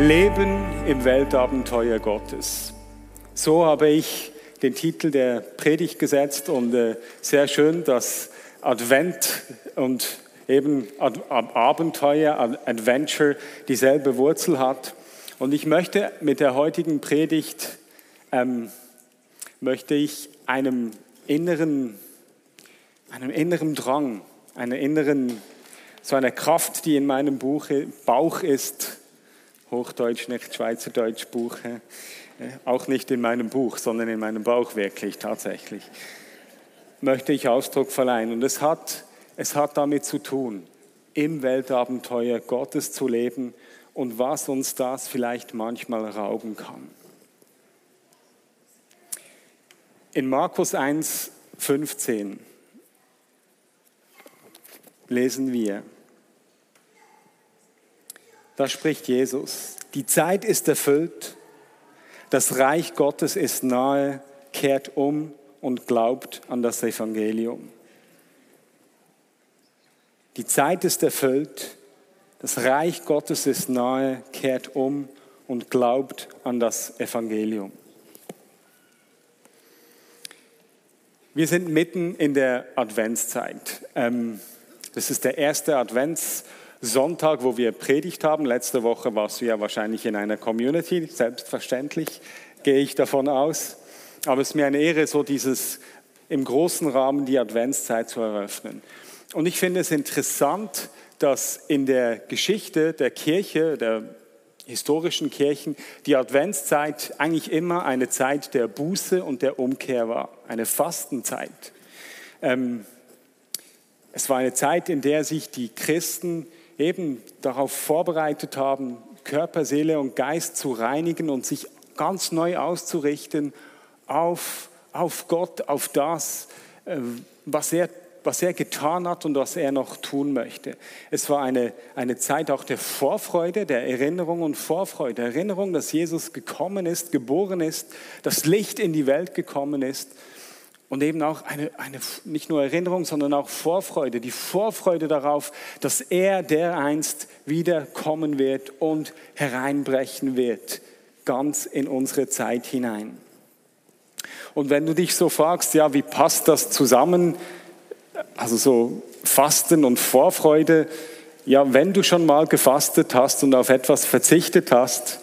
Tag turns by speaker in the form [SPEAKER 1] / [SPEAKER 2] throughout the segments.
[SPEAKER 1] Leben im Weltabenteuer Gottes. So habe ich den Titel der Predigt gesetzt und äh, sehr schön, dass Advent und eben Abenteuer, Adventure dieselbe Wurzel hat. Und ich möchte mit der heutigen Predigt ähm, möchte ich einem inneren, einem inneren Drang, einer inneren, so einer Kraft, die in meinem Buch, Bauch ist, Hochdeutsch, nicht Schweizerdeutsch Buch, äh, auch nicht in meinem Buch, sondern in meinem Bauch wirklich tatsächlich, möchte ich Ausdruck verleihen. Und es hat, es hat damit zu tun, im Weltabenteuer Gottes zu leben und was uns das vielleicht manchmal rauben kann. In Markus 1, 15 lesen wir, da spricht Jesus, die Zeit ist erfüllt, das Reich Gottes ist nahe, kehrt um und glaubt an das Evangelium. Die Zeit ist erfüllt, das Reich Gottes ist nahe, kehrt um und glaubt an das Evangelium. Wir sind mitten in der Adventszeit. Ähm, das ist der erste Adventszeit. Sonntag, wo wir Predigt haben. Letzte Woche warst du ja wahrscheinlich in einer Community, selbstverständlich, gehe ich davon aus. Aber es ist mir eine Ehre, so dieses im großen Rahmen die Adventszeit zu eröffnen. Und ich finde es interessant, dass in der Geschichte der Kirche, der historischen Kirchen, die Adventszeit eigentlich immer eine Zeit der Buße und der Umkehr war, eine Fastenzeit. Ähm, es war eine Zeit, in der sich die Christen eben darauf vorbereitet haben, Körper, Seele und Geist zu reinigen und sich ganz neu auszurichten auf, auf Gott, auf das, äh, was er, was er getan hat und was er noch tun möchte. Es war eine, eine Zeit auch der Vorfreude, der Erinnerung und Vorfreude. Erinnerung, dass Jesus gekommen ist, geboren ist, das Licht in die Welt gekommen ist und eben auch eine, eine, nicht nur Erinnerung, sondern auch Vorfreude, die Vorfreude darauf, dass er dereinst wiederkommen wird und hereinbrechen wird, ganz in unsere Zeit hinein. Und wenn du dich so fragst, ja, wie passt das zusammen? Also so Fasten und Vorfreude. Ja, wenn du schon mal gefastet hast und auf etwas verzichtet hast,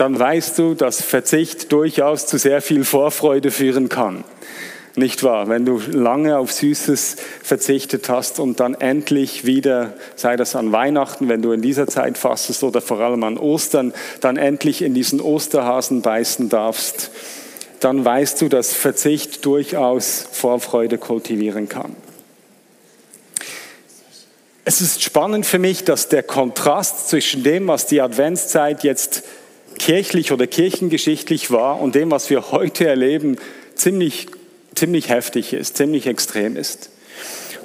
[SPEAKER 1] dann weißt du, dass Verzicht durchaus zu sehr viel Vorfreude führen kann. Nicht wahr? Wenn du lange auf Süßes verzichtet hast und dann endlich wieder, sei das an Weihnachten, wenn du in dieser Zeit fastest oder vor allem an Ostern, dann endlich in diesen Osterhasen beißen darfst, dann weißt du, dass Verzicht durchaus Vorfreude kultivieren kann. Es ist spannend für mich, dass der Kontrast zwischen dem, was die Adventszeit jetzt kirchlich oder kirchengeschichtlich war und dem, was wir heute erleben, ziemlich, ziemlich heftig ist, ziemlich extrem ist.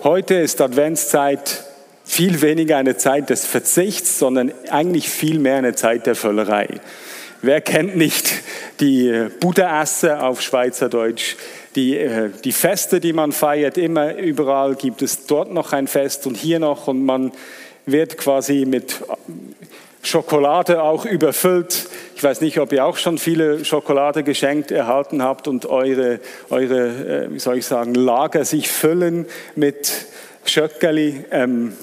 [SPEAKER 1] Heute ist Adventszeit viel weniger eine Zeit des Verzichts, sondern eigentlich viel mehr eine Zeit der Völlerei. Wer kennt nicht die Buddha-Asse auf Schweizerdeutsch? Die, äh, die Feste, die man feiert, immer überall gibt es dort noch ein Fest und hier noch und man wird quasi mit Schokolade auch überfüllt. Ich weiß nicht, ob ihr auch schon viele Schokolade geschenkt erhalten habt und eure, eure äh, wie soll ich sagen, Lager sich füllen mit Schöckerli. Ähm,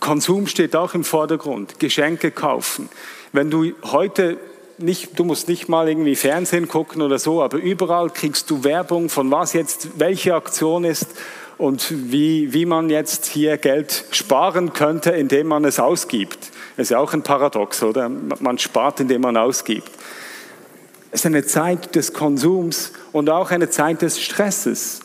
[SPEAKER 1] Konsum steht auch im Vordergrund, Geschenke kaufen. Wenn du heute nicht, du musst nicht mal irgendwie Fernsehen gucken oder so, aber überall kriegst du Werbung von was jetzt, welche Aktion ist und wie, wie man jetzt hier Geld sparen könnte, indem man es ausgibt. Das ist ja auch ein Paradox, oder? Man spart, indem man ausgibt. Es ist eine Zeit des Konsums und auch eine Zeit des Stresses.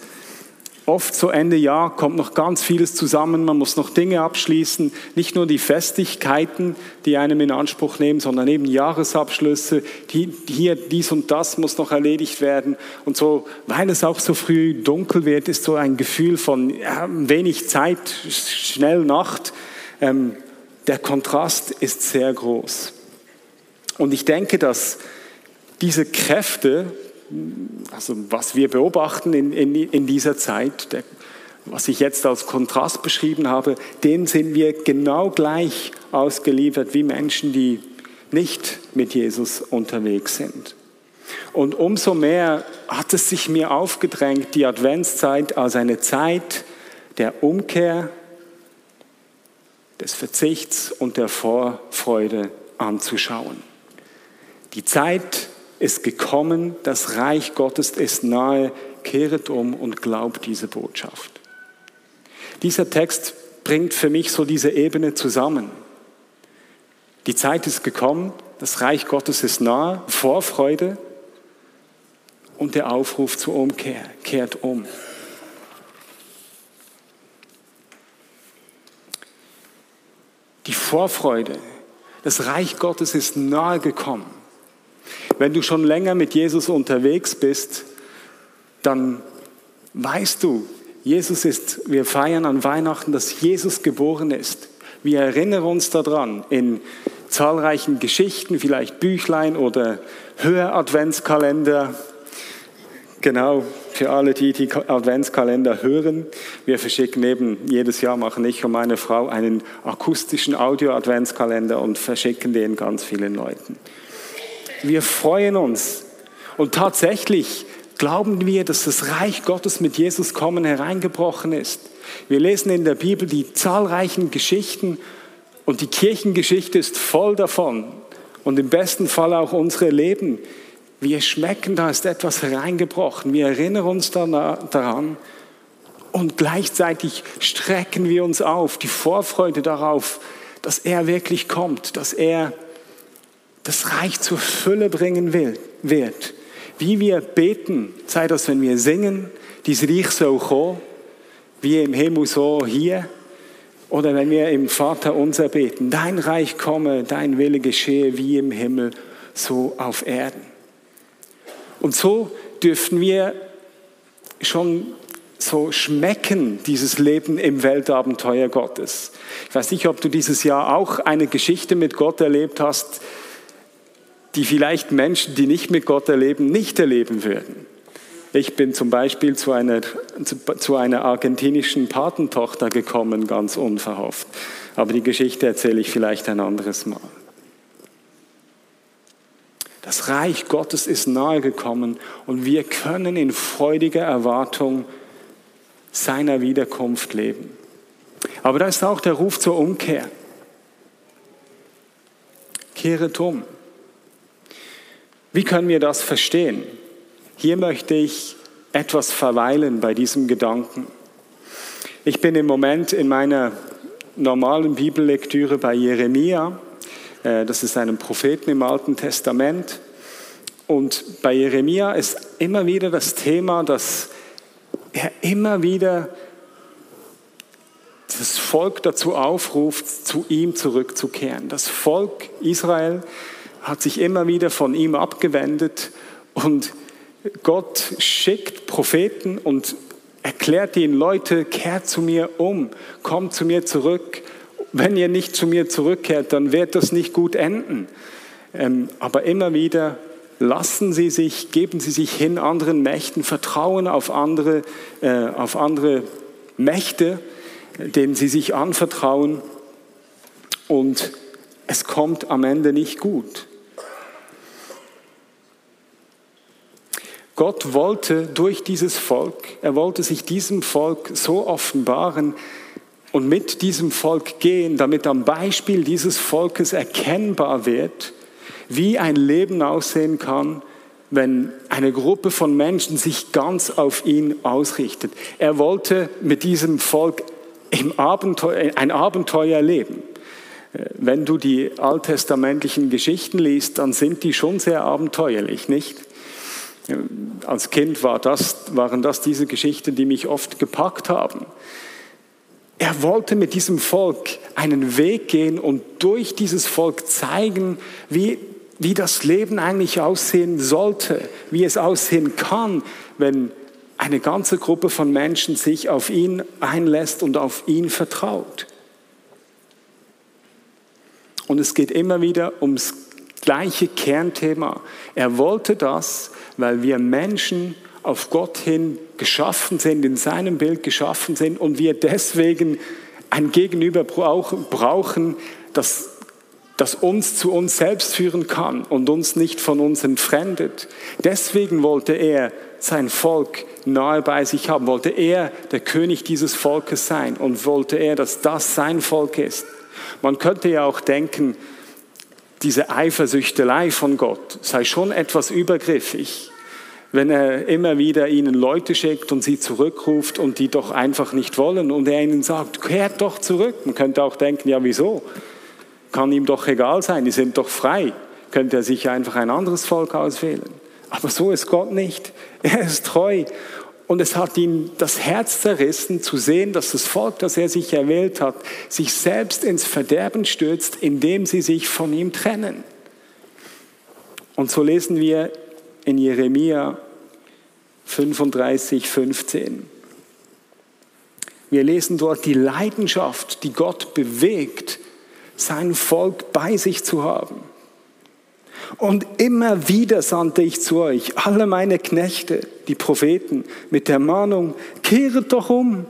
[SPEAKER 1] oft so Ende Jahr kommt noch ganz vieles zusammen, man muss noch Dinge abschließen, nicht nur die Festigkeiten, die einem in Anspruch nehmen, sondern eben Jahresabschlüsse, die, hier dies und das muss noch erledigt werden und so, weil es auch so früh dunkel wird, ist so ein Gefühl von ja, wenig Zeit, schnell Nacht. Ähm, der Kontrast ist sehr groß. Und ich denke, dass diese Kräfte, also was wir beobachten in, in, in dieser Zeit, der, was ich jetzt als Kontrast beschrieben habe, dem sind wir genau gleich ausgeliefert wie Menschen, die nicht mit Jesus unterwegs sind. Und umso mehr hat es sich mir aufgedrängt, die Adventszeit als eine Zeit der Umkehr, des Verzichts und der Vorfreude anzuschauen. Die Zeit ist gekommen, das Reich Gottes ist nahe, kehret um und glaubt diese Botschaft. Dieser Text bringt für mich so diese Ebene zusammen. Die Zeit ist gekommen, das Reich Gottes ist nahe, Vorfreude und der Aufruf zur Umkehr, kehrt um. Die Vorfreude, das Reich Gottes ist nahe gekommen. Wenn du schon länger mit Jesus unterwegs bist, dann weißt du, Jesus ist, wir feiern an Weihnachten, dass Jesus geboren ist. Wir erinnern uns daran in zahlreichen Geschichten, vielleicht Büchlein oder Hör-Adventskalender. Genau, für alle, die die Adventskalender hören. Wir verschicken eben, jedes Jahr machen ich und meine Frau einen akustischen Audio-Adventskalender und verschicken den ganz vielen Leuten. Wir freuen uns. Und tatsächlich glauben wir, dass das Reich Gottes mit Jesus kommen hereingebrochen ist. Wir lesen in der Bibel die zahlreichen Geschichten und die Kirchengeschichte ist voll davon. Und im besten Fall auch unsere Leben. Wir schmecken, da ist etwas hereingebrochen. Wir erinnern uns daran und gleichzeitig strecken wir uns auf, die Vorfreude darauf, dass er wirklich kommt, dass er das Reich zur Fülle bringen will, wird. Wie wir beten, sei das, wenn wir singen, dies Reich soll kommen, wie im Himmel so hier, oder wenn wir im Vater unser beten, dein Reich komme, dein Wille geschehe wie im Himmel, so auf Erden. Und so dürfen wir schon so schmecken, dieses Leben im Weltabenteuer Gottes. Ich weiß nicht, ob du dieses Jahr auch eine Geschichte mit Gott erlebt hast, die vielleicht Menschen, die nicht mit Gott erleben, nicht erleben würden. Ich bin zum Beispiel zu einer, zu einer argentinischen Patentochter gekommen, ganz unverhofft. Aber die Geschichte erzähle ich vielleicht ein anderes Mal. Das Reich Gottes ist nahe gekommen und wir können in freudiger Erwartung seiner Wiederkunft leben. Aber da ist auch der Ruf zur Umkehr. Kehret um. Wie können wir das verstehen? Hier möchte ich etwas verweilen bei diesem Gedanken. Ich bin im Moment in meiner normalen Bibellektüre bei Jeremia. Äh, das ist einem Propheten im Alten Testament. Und bei Jeremia ist immer wieder das Thema, dass er immer wieder das Volk dazu aufruft, zu ihm zurückzukehren. Das Volk Israel hat sich immer wieder von ihm abgewendet und Gott schickt Propheten und erklärt ihnen, Leute, kehrt zu mir um, kommt zu mir zurück. Wenn ihr nicht zu mir zurückkehrt, dann wird das nicht gut enden. Ähm, aber immer wieder lassen Sie sich, geben Sie sich hin anderen Mächten, vertrauen auf andere, äh, auf andere Mächte, denen Sie sich anvertrauen und es kommt am Ende nicht gut. Gott wollte durch dieses Volk, er wollte sich diesem Volk so offenbaren und mit diesem Volk gehen, damit am Beispiel dieses Volkes erkennbar wird, wie ein Leben aussehen kann, wenn eine Gruppe von Menschen sich ganz auf ihn ausrichtet. Er wollte mit diesem Volk im Abenteuer, ein Abenteuer leben. Wenn du die alttestamentlichen Geschichten liest, dann sind die schon sehr abenteuerlich, nicht? Als Kind war das, waren das diese Geschichten, die mich oft gepackt haben. Er wollte mit diesem Volk einen Weg gehen und durch dieses Volk zeigen, wie, wie das Leben eigentlich aussehen sollte, wie es aussehen kann, wenn eine ganze Gruppe von Menschen sich auf ihn einlässt und auf ihn vertraut. Und es geht immer wieder ums gleiche Kernthema. Er wollte das, weil wir Menschen auf Gott hin geschaffen sind, in seinem Bild geschaffen sind und wir deswegen ein Gegenüber brauchen, das, das uns zu uns selbst führen kann und uns nicht von uns entfremdet. Deswegen wollte er sein Volk nahe bei sich haben, wollte er der König dieses Volkes sein und wollte er, dass das sein Volk ist. Man könnte ja auch denken, diese Eifersüchtelei von Gott sei schon etwas übergriffig, wenn er immer wieder ihnen Leute schickt und sie zurückruft und die doch einfach nicht wollen und er ihnen sagt, kehrt doch zurück. Man könnte auch denken, ja wieso? Kann ihm doch egal sein, die sind doch frei. Könnte er sich einfach ein anderes Volk auswählen. Aber so ist Gott nicht. Er ist treu und es hat ihn das Herz zerrissen zu sehen, dass das Volk, das er sich erwählt hat, sich selbst ins Verderben stürzt, indem sie sich von ihm trennen. Und so lesen wir in Jeremia 35, 15. Wir lesen dort die Leidenschaft, die Gott bewegt, sein Volk bei sich zu haben. Und immer wieder sandte ich zu euch alle meine Knechte, die Propheten, mit der Mahnung, kehret doch um,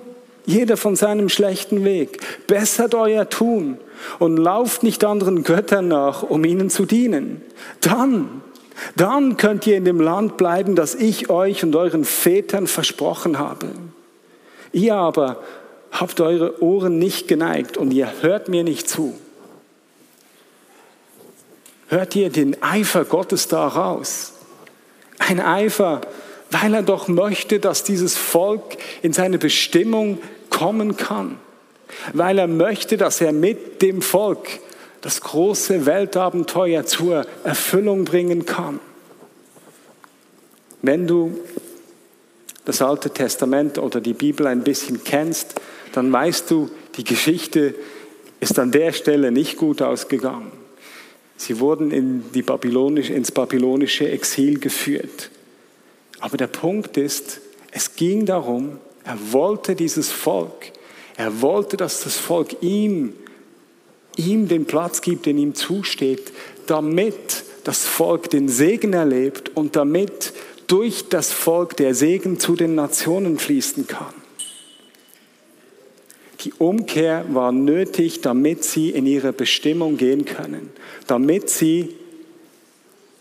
[SPEAKER 1] jeder von seinem schlechten Weg, bessert euer Tun und lauft nicht anderen Göttern nach, um ihnen zu dienen. Dann, dann könnt ihr in dem Land bleiben, das ich euch und euren Vätern versprochen habe. Ihr aber habt eure Ohren nicht geneigt und ihr hört mir nicht zu. Hört ihr den Eifer Gottes da raus? Ein Eifer, weil er doch möchte, dass dieses Volk in seine Bestimmung kommen kann. Weil er möchte, dass er mit dem Volk das große Weltabenteuer zur Erfüllung bringen kann. Wenn du das Alte Testament oder die Bibel ein bisschen kennst, dann weißt du, die Geschichte ist an der Stelle nicht gut ausgegangen. Sie wurden in die Babylonisch, ins babylonische Exil geführt. Aber der Punkt ist, es ging darum, er wollte dieses Volk, er wollte, dass das Volk ihm, ihm den Platz gibt, den ihm zusteht, damit das Volk den Segen erlebt und damit durch das Volk der Segen zu den Nationen fließen kann. Die Umkehr war nötig, damit sie in ihre Bestimmung gehen können, damit sie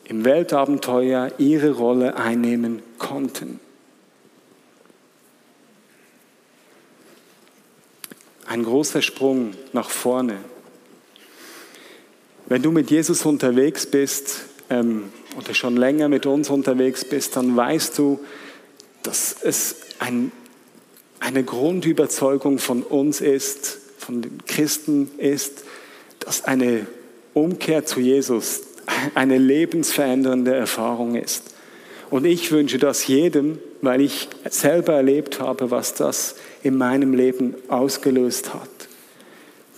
[SPEAKER 1] im Weltabenteuer ihre Rolle einnehmen konnten. Ein großer Sprung nach vorne. Wenn du mit Jesus unterwegs bist ähm, oder schon länger mit uns unterwegs bist, dann weißt du, dass es ein eine Grundüberzeugung von uns ist, von den Christen ist, dass eine Umkehr zu Jesus eine lebensverändernde Erfahrung ist. Und ich wünsche das jedem, weil ich selber erlebt habe, was das in meinem Leben ausgelöst hat.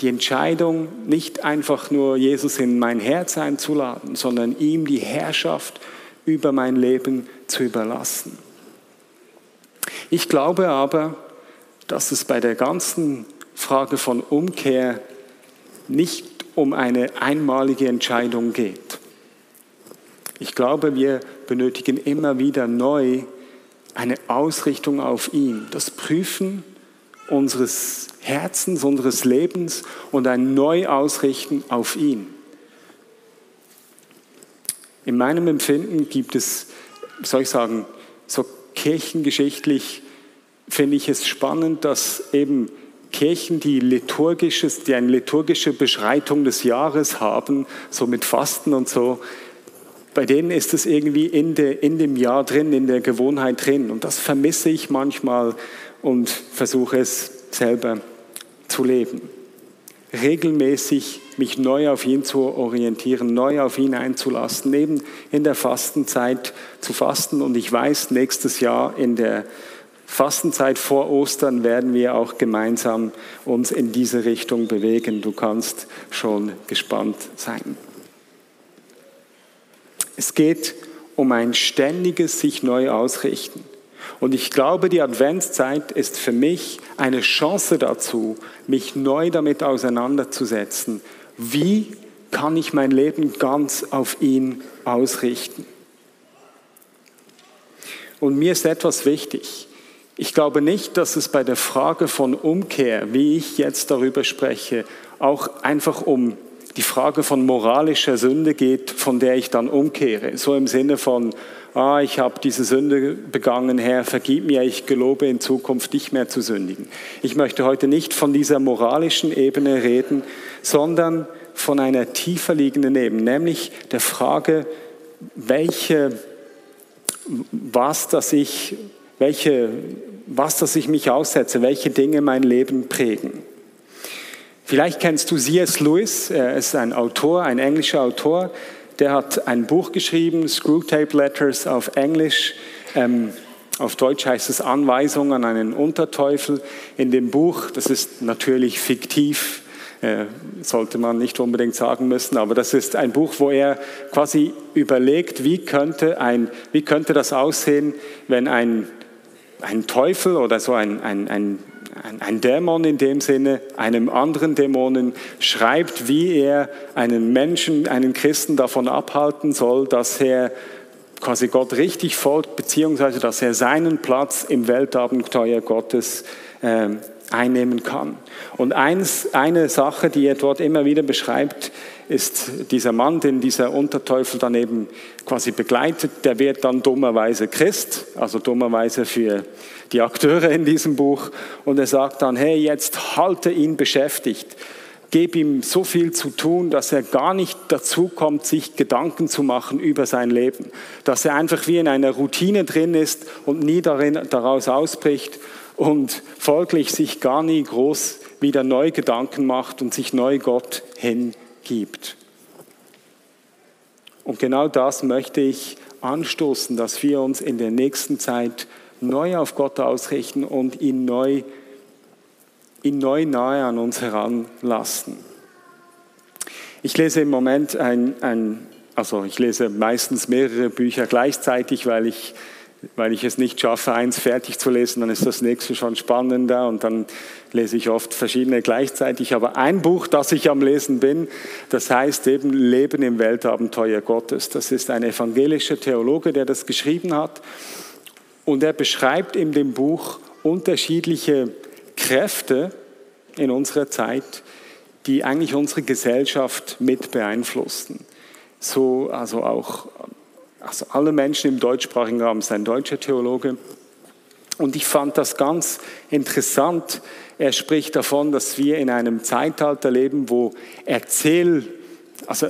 [SPEAKER 1] Die Entscheidung, nicht einfach nur Jesus in mein Herz einzuladen, sondern ihm die Herrschaft über mein Leben zu überlassen. Ich glaube aber, dass es bei der ganzen Frage von Umkehr nicht um eine einmalige Entscheidung geht. Ich glaube, wir benötigen immer wieder neu eine Ausrichtung auf ihn, das Prüfen unseres Herzens, unseres Lebens und ein Neuausrichten auf ihn. In meinem Empfinden gibt es, soll ich sagen, so kirchengeschichtlich finde ich es spannend, dass eben Kirchen, die, liturgisches, die eine liturgische Beschreitung des Jahres haben, so mit Fasten und so, bei denen ist es irgendwie in, de, in dem Jahr drin, in der Gewohnheit drin. Und das vermisse ich manchmal und versuche es selber zu leben. regelmäßig mich neu auf ihn zu orientieren, neu auf ihn einzulassen, eben in der Fastenzeit zu fasten. Und ich weiß, nächstes Jahr in der Fastenzeit vor Ostern werden wir auch gemeinsam uns in diese Richtung bewegen. Du kannst schon gespannt sein. Es geht um ein ständiges sich neu ausrichten. Und ich glaube, die Adventszeit ist für mich eine Chance dazu, mich neu damit auseinanderzusetzen. Wie kann ich mein Leben ganz auf ihn ausrichten? Und mir ist etwas wichtig. Ich glaube nicht, dass es bei der Frage von Umkehr, wie ich jetzt darüber spreche, auch einfach um die Frage von moralischer Sünde geht, von der ich dann umkehre. So im Sinne von, ah, ich habe diese Sünde begangen, Herr, vergib mir, ich gelobe in Zukunft nicht mehr zu sündigen. Ich möchte heute nicht von dieser moralischen Ebene reden, sondern von einer tiefer liegenden Ebene, nämlich der Frage, welche, was, dass ich, welche, was, dass ich mich aussetze, welche Dinge mein Leben prägen. Vielleicht kennst du C.S. Lewis, er ist ein Autor, ein englischer Autor, der hat ein Buch geschrieben, Screwtape Letters auf Englisch. Ähm, auf Deutsch heißt es Anweisung an einen Unterteufel. In dem Buch, das ist natürlich fiktiv, äh, sollte man nicht unbedingt sagen müssen, aber das ist ein Buch, wo er quasi überlegt, wie könnte, ein, wie könnte das aussehen, wenn ein, ein Teufel oder so ein, ein, ein ein, Dämon in dem Sinne, einem anderen Dämonen schreibt, wie er einen Menschen, einen Christen davon abhalten soll, dass er quasi Gott richtig folgt, beziehungsweise dass er seinen Platz im Weltabenteuer Gottes äh, einnehmen kann. Und eins, eine Sache, die er dort immer wieder beschreibt, ist dieser Mann, den dieser Unterteufel dann eben quasi begleitet, der wird dann dummerweise Christ, also dummerweise für die Akteure in diesem Buch. Und er sagt dann, hey, jetzt halte ihn beschäftigt. Gib ihm so viel zu tun, dass er gar nicht dazu kommt, sich Gedanken zu machen über sein Leben. Dass er einfach wie in einer Routine drin ist und nie darin, daraus ausbricht und folglich sich gar nie groß wieder neu Gedanken macht und sich neu Gott hingibt. Und genau das möchte ich anstoßen, dass wir uns in der nächsten Zeit neu auf Gott ausrichten und ihn neu, ihn neu nahe an uns heranlassen. Ich lese im Moment ein, ein, also ich lese meistens mehrere Bücher gleichzeitig, weil ich, weil ich es nicht schaffe, eins fertig zu lesen, dann ist das nächste schon spannender und dann lese ich oft verschiedene gleichzeitig. Aber ein Buch, das ich am Lesen bin, das heißt eben Leben im Weltabenteuer Gottes. Das ist ein evangelischer Theologe, der das geschrieben hat. Und er beschreibt in dem Buch unterschiedliche Kräfte in unserer Zeit, die eigentlich unsere Gesellschaft mit beeinflussen. So, also auch also alle Menschen im deutschsprachigen Raum ist ein deutscher Theologe. Und ich fand das ganz interessant. Er spricht davon, dass wir in einem Zeitalter leben, wo Erzähl, also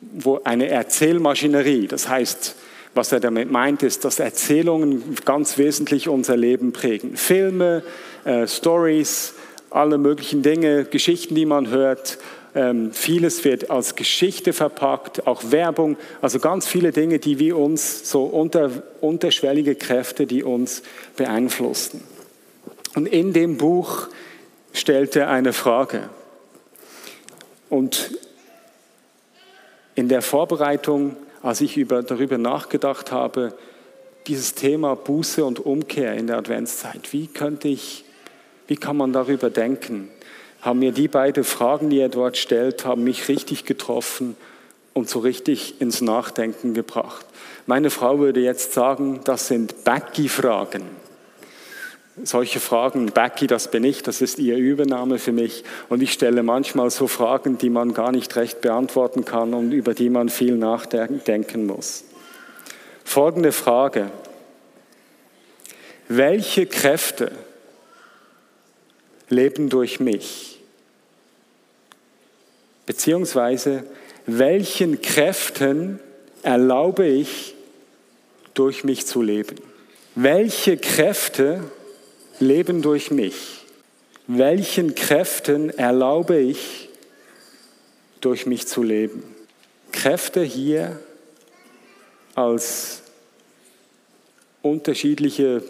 [SPEAKER 1] wo eine Erzählmaschinerie, das heißt was er damit meint, ist, dass Erzählungen ganz wesentlich unser Leben prägen. Filme, äh, Stories, alle möglichen Dinge, Geschichten, die man hört. Ähm, vieles wird als Geschichte verpackt, auch Werbung, also ganz viele Dinge, die wir uns, so unter, unterschwellige Kräfte, die uns beeinflussen. Und in dem Buch stellt er eine Frage. Und in der Vorbereitung als ich über, darüber nachgedacht habe, dieses Thema Buße und Umkehr in der Adventszeit, wie könnte ich, wie kann man darüber denken? Haben mir die beiden Fragen, die er dort stellt, haben mich richtig getroffen und so richtig ins Nachdenken gebracht. Meine Frau würde jetzt sagen, das sind Baggy-Fragen solche Fragen, Becky, das bin ich, das ist ihr Übernahme für mich. Und ich stelle manchmal so Fragen, die man gar nicht recht beantworten kann und über die man viel nachdenken muss. Folgende Frage. Welche Kräfte leben durch mich? Beziehungsweise, welchen Kräften erlaube ich, durch mich zu leben? Welche Kräfte leben durch mich. Welchen Kräften erlaube ich, durch mich zu leben. Kräfte hier als unterschiedliche,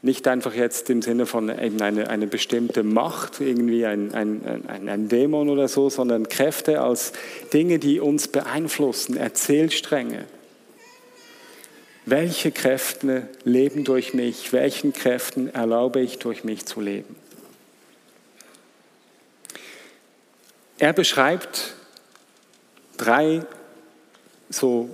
[SPEAKER 1] nicht einfach jetzt im Sinne von eben eine, eine bestimmte Macht, irgendwie ein, ein, ein, ein Dämon oder so, sondern Kräfte als Dinge, die uns beeinflussen, Erzählstränge. Welche Kräfte leben durch mich? Welchen Kräften erlaube ich durch mich zu leben? Er beschreibt drei so,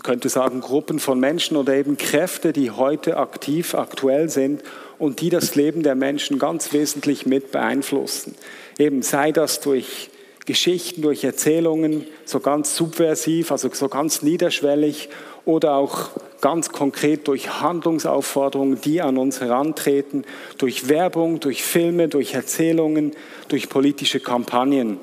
[SPEAKER 1] man könnte sagen, Gruppen von Menschen oder eben Kräfte, die heute aktiv, aktuell sind und die das Leben der Menschen ganz wesentlich mit beeinflussen. Eben sei das durch Geschichten, durch Erzählungen, so ganz subversiv, also so ganz niederschwellig oder auch ganz konkret durch Handlungsaufforderungen, die an uns herantreten, durch Werbung, durch Filme, durch Erzählungen, durch politische Kampagnen.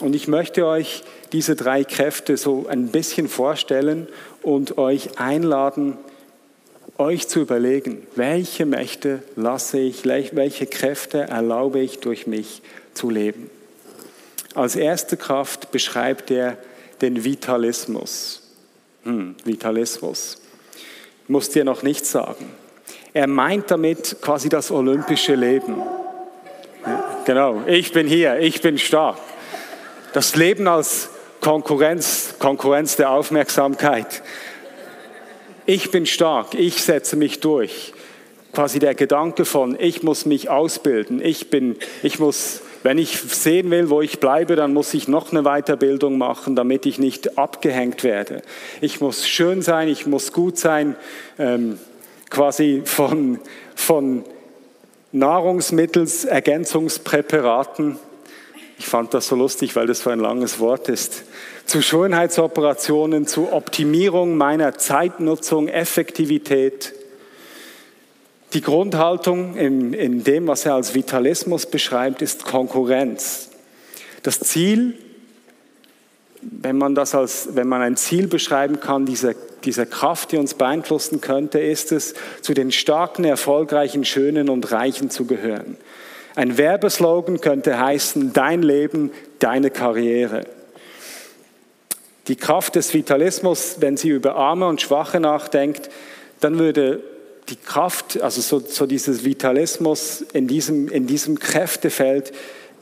[SPEAKER 1] Und ich möchte euch diese drei Kräfte so ein bisschen vorstellen und euch einladen, euch zu überlegen, welche Mächte lasse ich, welche Kräfte erlaube ich durch mich zu leben. Als erste Kraft beschreibt er den Vitalismus. Hm, Vitalismus. Muss dir noch nichts sagen. Er meint damit quasi das olympische Leben. Genau, ich bin hier, ich bin stark. Das Leben als Konkurrenz, Konkurrenz der Aufmerksamkeit. Ich bin stark, ich setze mich durch. Quasi der Gedanke von, ich muss mich ausbilden, ich bin, ich muss, wenn ich sehen will, wo ich bleibe, dann muss ich noch eine Weiterbildung machen, damit ich nicht abgehängt werde. Ich muss schön sein, ich muss gut sein, ähm, quasi von, von Nahrungsmittelsergänzungspräparaten ich fand das so lustig, weil das so ein langes Wort ist. Zu Schönheitsoperationen, zu Optimierung meiner Zeitnutzung, Effektivität. Die Grundhaltung in, in dem, was er als Vitalismus beschreibt, ist Konkurrenz. Das Ziel, wenn man das als, wenn man ein Ziel beschreiben kann, diese, diese Kraft, die uns beeinflussen könnte, ist es, zu den starken, erfolgreichen, schönen und reichen zu gehören. Ein Werbeslogan könnte heißen, dein Leben, deine Karriere. Die Kraft des Vitalismus, wenn sie über Arme und Schwache nachdenkt, dann würde die Kraft, also so, so dieses Vitalismus in diesem, in diesem Kräftefeld,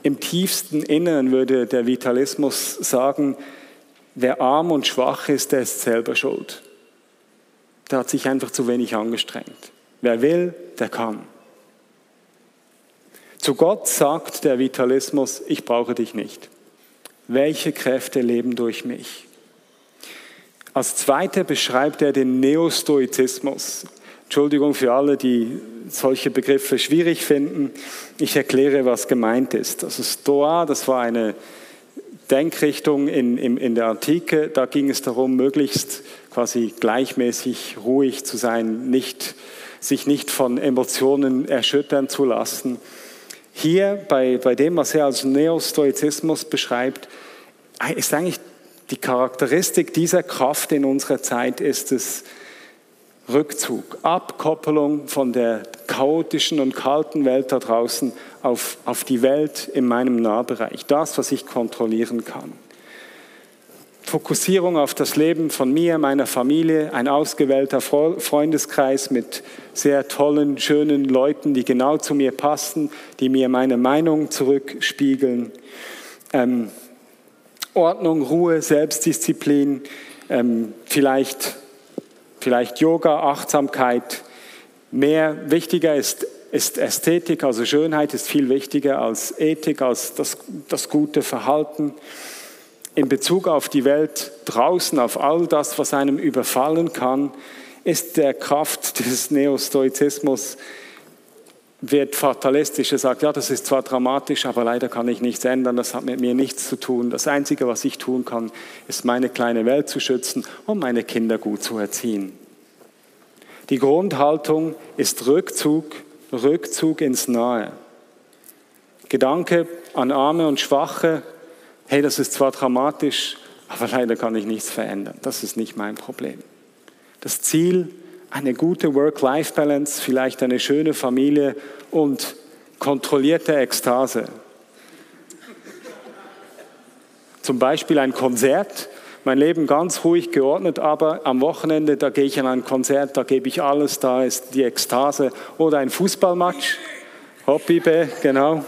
[SPEAKER 1] im tiefsten Inneren würde der Vitalismus sagen, wer arm und schwach ist, der ist selber schuld. Der hat sich einfach zu wenig angestrengt. Wer will, der kann. Zu Gott sagt der Vitalismus, ich brauche dich nicht. Welche Kräfte leben durch mich? Als zweiter beschreibt er den Neostoizismus. Entschuldigung für alle, die solche Begriffe schwierig finden. Ich erkläre, was gemeint ist. Also Stoa, das war eine Denkrichtung in, in, in der Antike. Da ging es darum, möglichst quasi gleichmäßig ruhig zu sein, nicht, sich nicht von Emotionen erschüttern zu lassen. Hier bei, bei dem, was er als Neostoizismus beschreibt, ist eigentlich die Charakteristik dieser Kraft in unserer Zeit ist es Rückzug, Abkoppelung von der chaotischen und kalten Welt da draußen auf, auf die Welt in meinem Nahbereich, das, was ich kontrollieren kann. Fokussierung auf das Leben von mir, meiner Familie, ein ausgewählter Freundeskreis mit sehr tollen, schönen Leuten, die genau zu mir passen, die mir meine Meinung zurückspiegeln. Ähm, Ordnung, Ruhe, Selbstdisziplin, ähm, vielleicht, vielleicht Yoga, Achtsamkeit. Mehr wichtiger ist, ist Ästhetik, also Schönheit ist viel wichtiger als Ethik, als das, das gute Verhalten in Bezug auf die Welt draußen, auf all das, was einem überfallen kann, ist der Kraft des Neostoizismus, wird fatalistisch. Er sagt, ja, das ist zwar dramatisch, aber leider kann ich nichts ändern, das hat mit mir nichts zu tun. Das Einzige, was ich tun kann, ist meine kleine Welt zu schützen und meine Kinder gut zu erziehen. Die Grundhaltung ist Rückzug, Rückzug ins Nahe. Gedanke an Arme und Schwache, hey, das ist zwar dramatisch, aber leider kann ich nichts verändern. Das ist nicht mein Problem. Das Ziel, eine gute Work-Life-Balance, vielleicht eine schöne Familie und kontrollierte Ekstase. Zum Beispiel ein Konzert, mein Leben ganz ruhig geordnet, aber am Wochenende, da gehe ich an ein Konzert, da gebe ich alles, da ist die Ekstase. Oder ein Fußballmatch, Hobby, genau.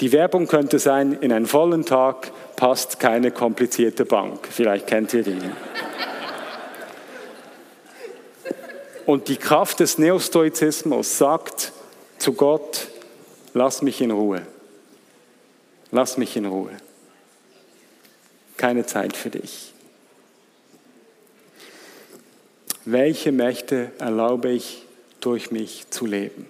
[SPEAKER 1] Die Werbung könnte sein, in einen vollen Tag passt keine komplizierte Bank. Vielleicht kennt ihr die. Und die Kraft des Neostoizismus sagt zu Gott, lass mich in Ruhe. Lass mich in Ruhe. Keine Zeit für dich. Welche Mächte erlaube ich durch mich zu leben?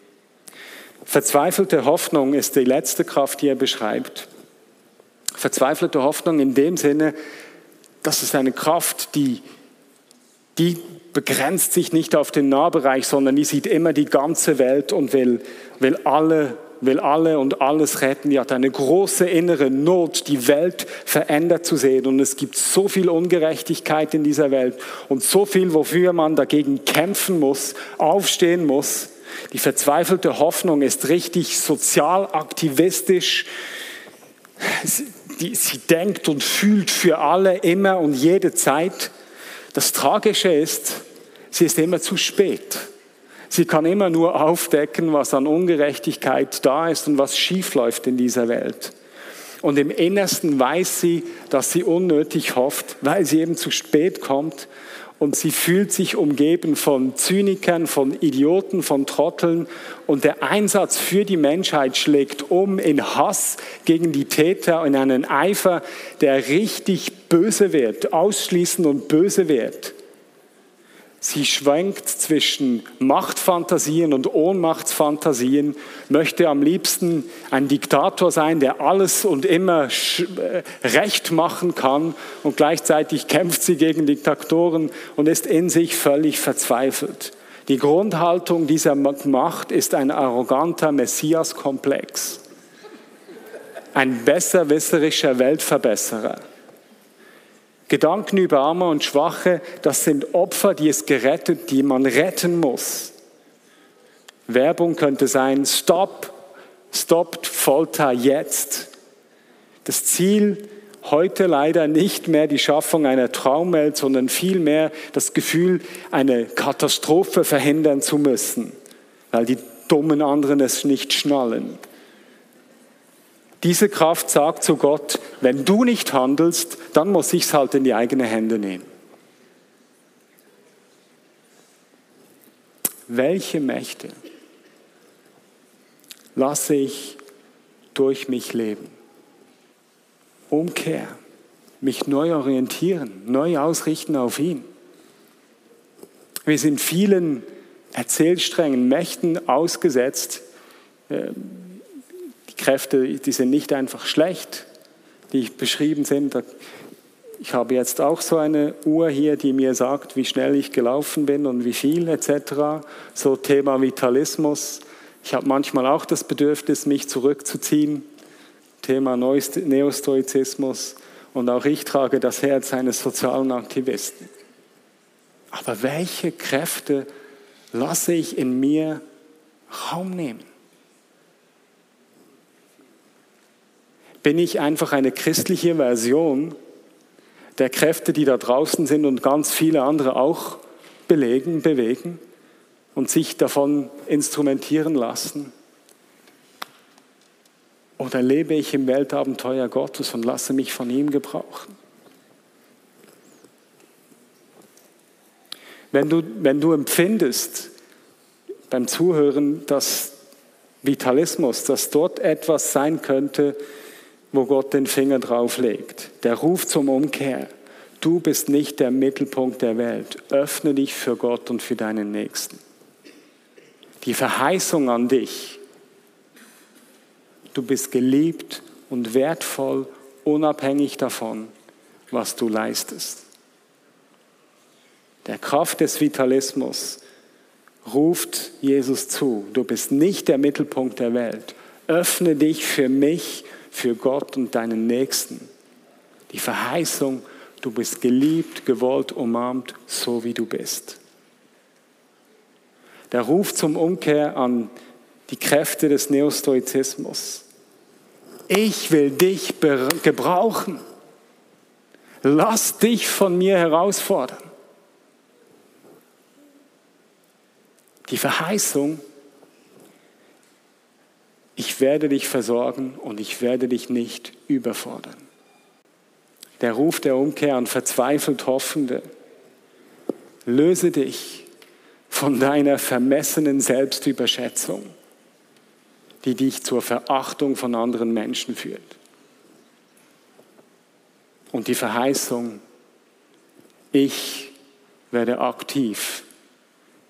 [SPEAKER 1] Verzweifelte Hoffnung ist die letzte Kraft, die er beschreibt. Verzweifelte Hoffnung in dem Sinne, dass es eine Kraft, die, die begrenzt sich nicht auf den Nahbereich, sondern die sieht immer die ganze Welt und will, will alle will alle und alles retten. Die hat eine große innere Not, die Welt verändert zu sehen. Und es gibt so viel Ungerechtigkeit in dieser Welt und so viel, wofür man dagegen kämpfen muss, aufstehen muss. Die verzweifelte Hoffnung ist richtig sozial aktivistisch. Sie, sie denkt und fühlt für alle immer und jede Zeit. Das Tragische ist, sie ist immer zu spät. Sie kann immer nur aufdecken, was an Ungerechtigkeit da ist und was schiefläuft in dieser Welt. Und im Innersten weiß sie, dass sie unnötig hofft, weil sie eben zu spät kommt und sie fühlt sich umgeben von Zynikern, von Idioten, von Trotteln und der Einsatz für die Menschheit schlägt um in Hass gegen die Täter, in einen Eifer, der richtig böse wird, ausschließend und böse wird. Sie schwenkt zwischen Machtfantasien und Ohnmachtsfantasien, möchte am liebsten ein Diktator sein, der alles und immer äh, recht machen kann und gleichzeitig kämpft sie gegen Diktatoren und ist in sich völlig verzweifelt. Die Grundhaltung dieser Macht ist ein arroganter Messiaskomplex, ein besserwisserischer Weltverbesserer. Gedanken über Arme und Schwache, das sind Opfer, die es gerettet, die man retten muss. Werbung könnte sein, stop, stoppt Folter jetzt. Das Ziel heute leider nicht mehr die Schaffung einer Traumwelt, sondern vielmehr das Gefühl, eine Katastrophe verhindern zu müssen, weil die dummen anderen es nicht schnallen. Diese Kraft sagt zu Gott, wenn du nicht handelst, dann muss ich es halt in die eigenen Hände nehmen. Welche Mächte lasse ich durch mich leben? Umkehr, mich neu orientieren, neu ausrichten auf ihn. Wir sind vielen Erzählsträngen, Mächten ausgesetzt, ähm, Kräfte, die sind nicht einfach schlecht, die beschrieben sind. Ich habe jetzt auch so eine Uhr hier, die mir sagt, wie schnell ich gelaufen bin und wie viel etc. So Thema Vitalismus. Ich habe manchmal auch das Bedürfnis, mich zurückzuziehen. Thema Neostoizismus. Und auch ich trage das Herz eines sozialen Aktivisten. Aber welche Kräfte lasse ich in mir Raum nehmen? Bin ich einfach eine christliche Version der Kräfte, die da draußen sind und ganz viele andere auch belegen, bewegen und sich davon instrumentieren lassen? Oder lebe ich im Weltabenteuer Gottes und lasse mich von ihm gebrauchen? Wenn du, wenn du empfindest beim Zuhören, dass Vitalismus, dass dort etwas sein könnte, wo Gott den Finger drauf legt. Der Ruf zum Umkehr. Du bist nicht der Mittelpunkt der Welt. Öffne dich für Gott und für deinen Nächsten. Die Verheißung an dich. Du bist geliebt und wertvoll, unabhängig davon, was du leistest. Der Kraft des Vitalismus ruft Jesus zu. Du bist nicht der Mittelpunkt der Welt. Öffne dich für mich für Gott und deinen Nächsten. Die Verheißung, du bist geliebt, gewollt, umarmt, so wie du bist. Der Ruf zum Umkehr an die Kräfte des Neostoizismus. Ich will dich gebrauchen. Lass dich von mir herausfordern. Die Verheißung, ich werde dich versorgen und ich werde dich nicht überfordern. Der Ruf der Umkehr an verzweifelt Hoffende, löse dich von deiner vermessenen Selbstüberschätzung, die dich zur Verachtung von anderen Menschen führt. Und die Verheißung, ich werde aktiv,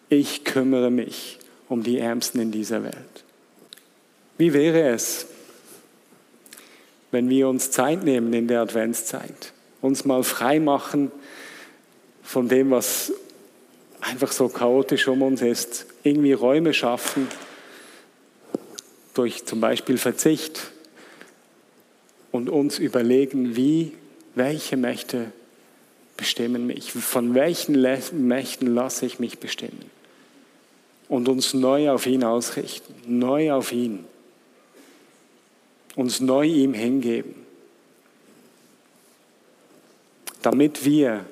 [SPEAKER 1] ich kümmere mich um die Ärmsten in dieser Welt. Wie wäre es, wenn wir uns Zeit nehmen in der Adventszeit, uns mal frei machen von dem, was einfach so chaotisch um uns ist, irgendwie Räume schaffen durch zum Beispiel Verzicht und uns überlegen, wie, welche Mächte bestimmen mich, von welchen Mächten lasse ich mich bestimmen und uns neu auf ihn ausrichten, neu auf ihn uns neu ihm hingeben, damit wir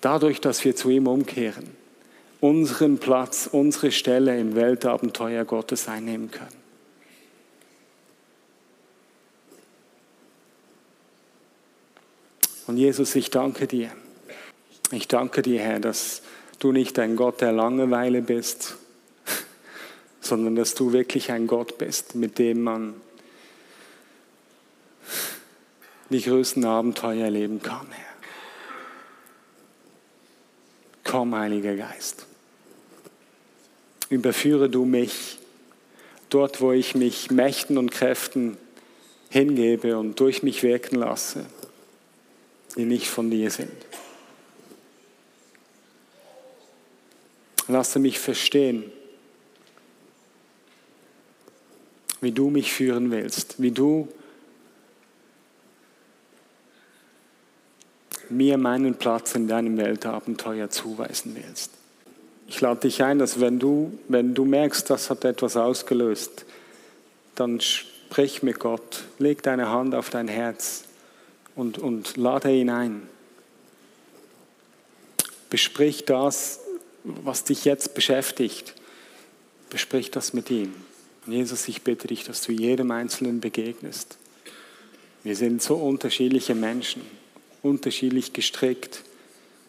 [SPEAKER 1] dadurch, dass wir zu ihm umkehren, unseren Platz, unsere Stelle im Weltabenteuer Gottes einnehmen können. Und Jesus, ich danke dir. Ich danke dir, Herr, dass du nicht ein Gott der Langeweile bist, sondern dass du wirklich ein Gott bist, mit dem man die größten Abenteuer erleben kann, Herr. Komm, Heiliger Geist. Überführe du mich dort, wo ich mich Mächten und Kräften hingebe und durch mich wirken lasse, die nicht von dir sind. Lasse mich verstehen, wie du mich führen willst, wie du mir meinen Platz in deinem Weltabenteuer zuweisen willst. Ich lade dich ein, dass wenn du, wenn du merkst, das hat etwas ausgelöst, dann sprich mit Gott, leg deine Hand auf dein Herz und, und lade ihn ein. Besprich das, was dich jetzt beschäftigt. Besprich das mit ihm. Jesus, ich bitte dich, dass du jedem Einzelnen begegnest. Wir sind so unterschiedliche Menschen, unterschiedlich gestrickt,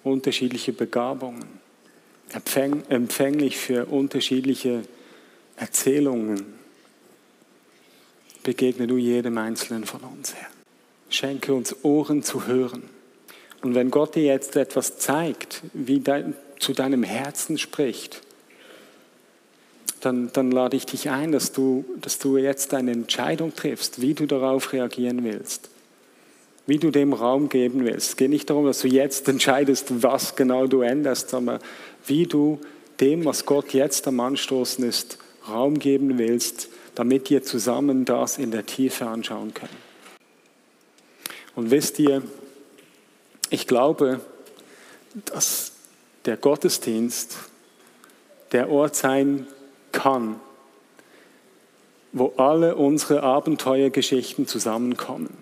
[SPEAKER 1] unterschiedliche Begabungen, empfänglich für unterschiedliche Erzählungen. Begegne du jedem Einzelnen von uns, Herr. Schenke uns Ohren zu hören. Und wenn Gott dir jetzt etwas zeigt, wie dein, zu deinem Herzen spricht, dann, dann lade ich dich ein, dass du, dass du jetzt eine Entscheidung triffst, wie du darauf reagieren willst, wie du dem Raum geben willst. Es geht nicht darum, dass du jetzt entscheidest, was genau du änderst, sondern wie du dem, was Gott jetzt am Anstoßen ist, Raum geben willst, damit ihr zusammen das in der Tiefe anschauen könnt. Und wisst ihr, ich glaube, dass der Gottesdienst der Ort sein kann, wo alle unsere Abenteuergeschichten zusammenkommen,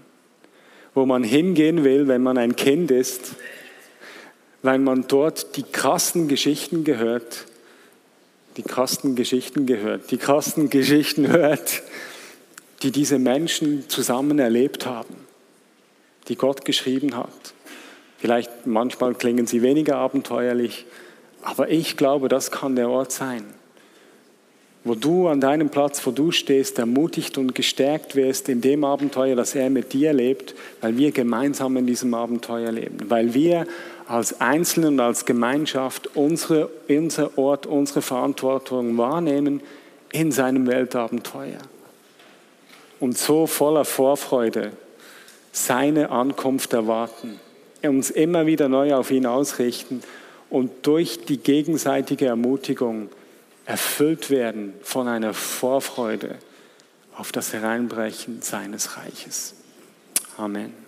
[SPEAKER 1] wo man hingehen will, wenn man ein Kind ist, weil man dort die krassen Geschichten gehört, die krassen Geschichten gehört, die krassen Geschichten hört, die diese Menschen zusammen erlebt haben, die Gott geschrieben hat. Vielleicht manchmal klingen sie weniger abenteuerlich, aber ich glaube, das kann der Ort sein, wo du an deinem Platz, wo du stehst, ermutigt und gestärkt wirst in dem Abenteuer, das er mit dir lebt, weil wir gemeinsam in diesem Abenteuer leben, weil wir als Einzelne und als Gemeinschaft unsere, unser Ort, unsere Verantwortung wahrnehmen in seinem Weltabenteuer. Und so voller Vorfreude seine Ankunft erwarten, uns immer wieder neu auf ihn ausrichten und durch die gegenseitige Ermutigung erfüllt werden von einer Vorfreude auf das Hereinbrechen seines Reiches. Amen.